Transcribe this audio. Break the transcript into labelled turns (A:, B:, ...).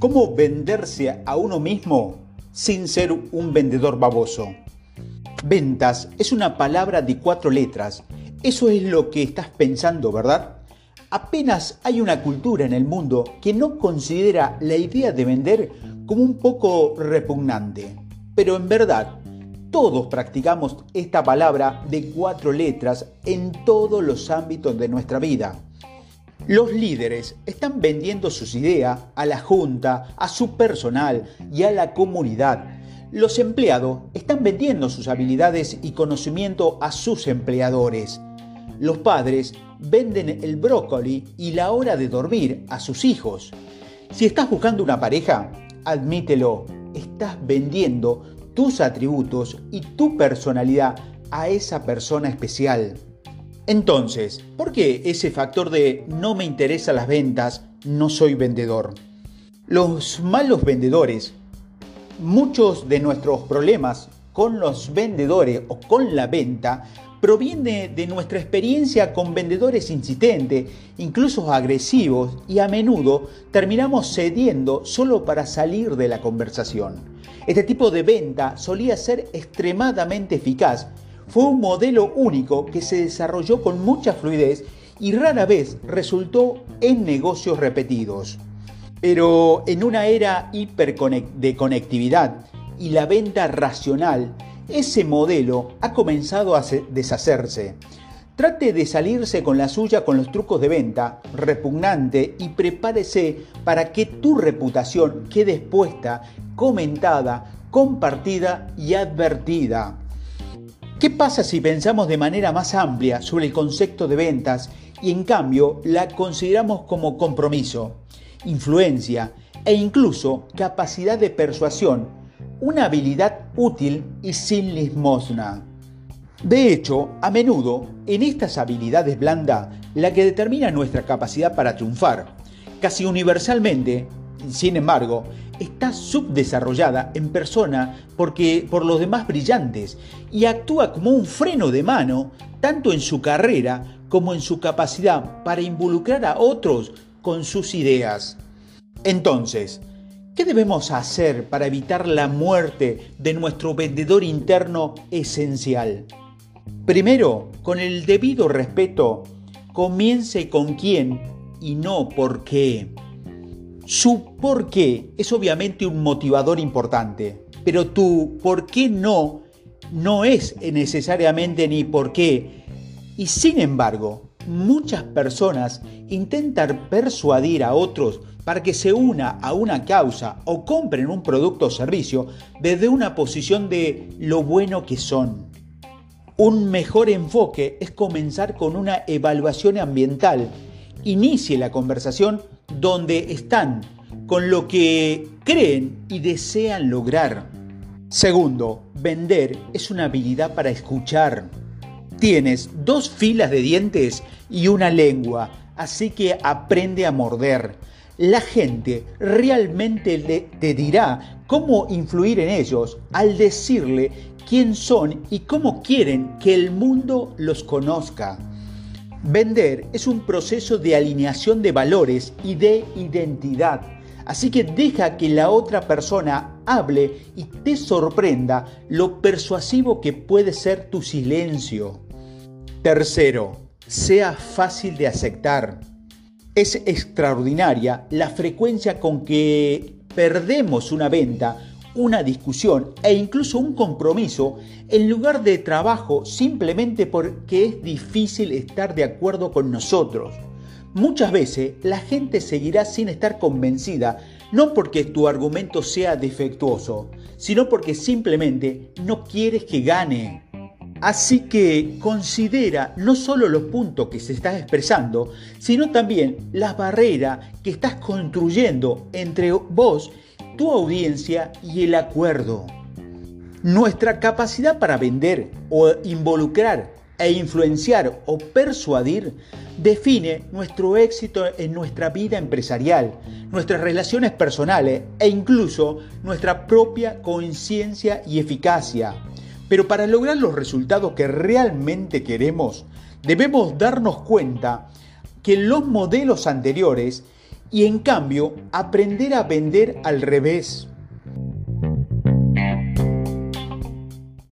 A: ¿Cómo venderse a uno mismo sin ser un vendedor baboso? Ventas es una palabra de cuatro letras. Eso es lo que estás pensando, ¿verdad? Apenas hay una cultura en el mundo que no considera la idea de vender como un poco repugnante. Pero en verdad, todos practicamos esta palabra de cuatro letras en todos los ámbitos de nuestra vida. Los líderes están vendiendo sus ideas a la junta, a su personal y a la comunidad. Los empleados están vendiendo sus habilidades y conocimiento a sus empleadores. Los padres venden el brócoli y la hora de dormir a sus hijos. Si estás buscando una pareja, admítelo, estás vendiendo tus atributos y tu personalidad a esa persona especial. Entonces, ¿por qué ese factor de no me interesan las ventas, no soy vendedor? Los malos vendedores, muchos de nuestros problemas con los vendedores o con la venta proviene de nuestra experiencia con vendedores insistentes, incluso agresivos, y a menudo terminamos cediendo solo para salir de la conversación. Este tipo de venta solía ser extremadamente eficaz fue un modelo único que se desarrolló con mucha fluidez y rara vez resultó en negocios repetidos. Pero en una era de conectividad y la venta racional, ese modelo ha comenzado a deshacerse. Trate de salirse con la suya con los trucos de venta, repugnante, y prepárese para que tu reputación quede expuesta, comentada, compartida y advertida. ¿Qué pasa si pensamos de manera más amplia sobre el concepto de ventas y en cambio la consideramos como compromiso, influencia e incluso capacidad de persuasión, una habilidad útil y sin limosna? De hecho, a menudo, en estas habilidades blandas, la que determina nuestra capacidad para triunfar. Casi universalmente, sin embargo, está subdesarrollada en persona porque por los demás brillantes y actúa como un freno de mano tanto en su carrera como en su capacidad para involucrar a otros con sus ideas. Entonces, ¿qué debemos hacer para evitar la muerte de nuestro vendedor interno esencial? Primero, con el debido respeto, comience con quién y no por qué. Su por qué es obviamente un motivador importante, pero tu por qué no no es necesariamente ni por qué. Y sin embargo, muchas personas intentan persuadir a otros para que se una a una causa o compren un producto o servicio desde una posición de lo bueno que son. Un mejor enfoque es comenzar con una evaluación ambiental. Inicie la conversación donde están, con lo que creen y desean lograr. Segundo, vender es una habilidad para escuchar. Tienes dos filas de dientes y una lengua, así que aprende a morder. La gente realmente te dirá cómo influir en ellos al decirle quién son y cómo quieren que el mundo los conozca. Vender es un proceso de alineación de valores y de identidad. Así que deja que la otra persona hable y te sorprenda lo persuasivo que puede ser tu silencio. Tercero, sea fácil de aceptar. Es extraordinaria la frecuencia con que perdemos una venta una discusión e incluso un compromiso en lugar de trabajo simplemente porque es difícil estar de acuerdo con nosotros. Muchas veces la gente seguirá sin estar convencida, no porque tu argumento sea defectuoso, sino porque simplemente no quieres que gane. Así que considera no solo los puntos que se están expresando, sino también las barreras que estás construyendo entre vos tu audiencia y el acuerdo. Nuestra capacidad para vender o involucrar e influenciar o persuadir define nuestro éxito en nuestra vida empresarial, nuestras relaciones personales e incluso nuestra propia conciencia y eficacia. Pero para lograr los resultados que realmente queremos, debemos darnos cuenta que los modelos anteriores y en cambio aprender a vender al revés.